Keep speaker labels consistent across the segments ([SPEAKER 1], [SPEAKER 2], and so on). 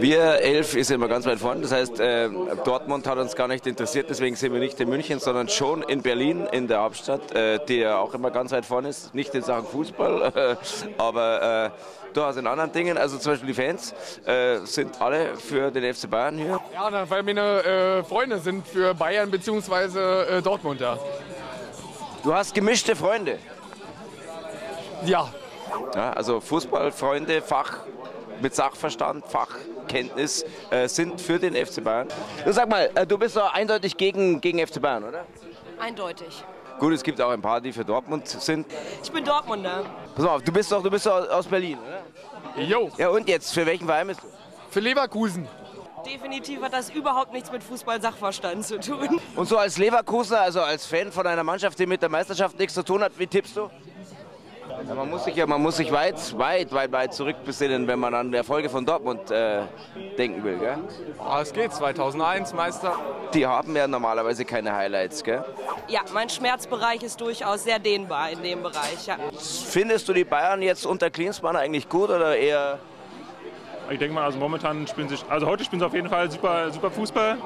[SPEAKER 1] Wir elf ist immer ganz weit vorne. Das heißt, äh, Dortmund hat uns gar nicht interessiert, deswegen sind wir nicht in München, sondern schon in Berlin, in der Hauptstadt, äh, die ja auch immer ganz weit vorne ist. Nicht in Sachen Fußball, äh, aber durchaus in anderen Dingen. Also zum Beispiel die Fans äh, sind alle für den FC Bayern hier.
[SPEAKER 2] Ja, weil meine äh, Freunde sind für Bayern bzw. Äh, Dortmund da.
[SPEAKER 1] Du hast gemischte Freunde.
[SPEAKER 2] Ja.
[SPEAKER 1] ja also Fußballfreunde, Fach mit Sachverstand, Fachkenntnis äh, sind für den FC Bayern. Du sag mal, äh, du bist doch eindeutig gegen, gegen FC Bayern, oder?
[SPEAKER 3] Eindeutig.
[SPEAKER 1] Gut, es gibt auch ein paar, die für Dortmund sind.
[SPEAKER 3] Ich bin Dortmunder.
[SPEAKER 1] Pass mal auf, du bist doch, du bist doch aus Berlin, oder?
[SPEAKER 2] Jo.
[SPEAKER 1] Ja und jetzt, für welchen Verein bist du?
[SPEAKER 2] Für Leverkusen.
[SPEAKER 3] Definitiv hat das überhaupt nichts mit Fußball-Sachverstand zu tun.
[SPEAKER 1] Und so als Leverkusener, also als Fan von einer Mannschaft, die mit der Meisterschaft nichts zu tun hat, wie tippst du? Ja, man muss sich ja, man muss sich weit, weit, weit, weit zurückbesinnen, wenn man an Erfolge von Dortmund äh, denken will, gell?
[SPEAKER 2] Ah, es geht, 2001 Meister.
[SPEAKER 1] Die haben ja normalerweise keine Highlights, gell?
[SPEAKER 3] Ja, mein Schmerzbereich ist durchaus sehr dehnbar in dem Bereich, ja.
[SPEAKER 1] Findest du die Bayern jetzt unter Klinsmann eigentlich gut oder eher
[SPEAKER 4] ich denke mal, also momentan spielen sie, also heute spielen sie auf jeden Fall super, super Fußball.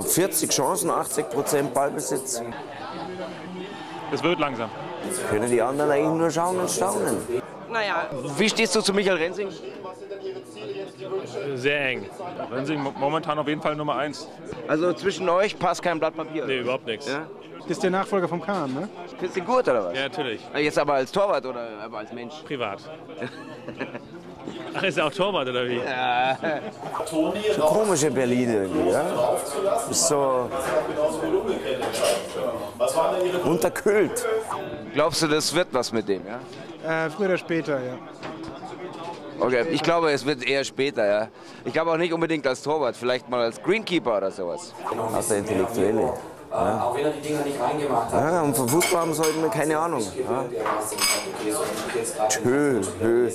[SPEAKER 1] 40 Chancen, 80 Prozent Ballbesitz.
[SPEAKER 4] Es wird langsam.
[SPEAKER 1] Können die anderen eigentlich nur schauen und staunen.
[SPEAKER 3] Naja.
[SPEAKER 1] Wie stehst du zu Michael Rensing?
[SPEAKER 4] Sehr eng. Rensing momentan auf jeden Fall Nummer eins.
[SPEAKER 1] Also zwischen euch passt kein Blatt Papier?
[SPEAKER 4] Nee, überhaupt nichts.
[SPEAKER 1] Ja?
[SPEAKER 5] Das ist der Nachfolger vom Kahn, ne?
[SPEAKER 1] Findest du ihn gut oder was?
[SPEAKER 4] Ja, natürlich.
[SPEAKER 1] Jetzt aber als Torwart oder aber als Mensch?
[SPEAKER 4] Privat. Ach, ist er auch Torwart oder wie?
[SPEAKER 1] Ja. So komische Berlin irgendwie, ja? Ist so unterkühlt. Glaubst du, das wird was mit dem, ja?
[SPEAKER 5] Äh, früher oder später, ja.
[SPEAKER 1] Okay, ich glaube, es wird eher später, ja. Ich glaube auch nicht unbedingt als Torwart, vielleicht mal als Greenkeeper oder sowas. Aus der Intellektuelle. Ja. Auch wenn er die Dinger nicht reingemacht hat. Ja, und vom Fußball haben sie heute keine Ahnung. Ja. Schön, schön.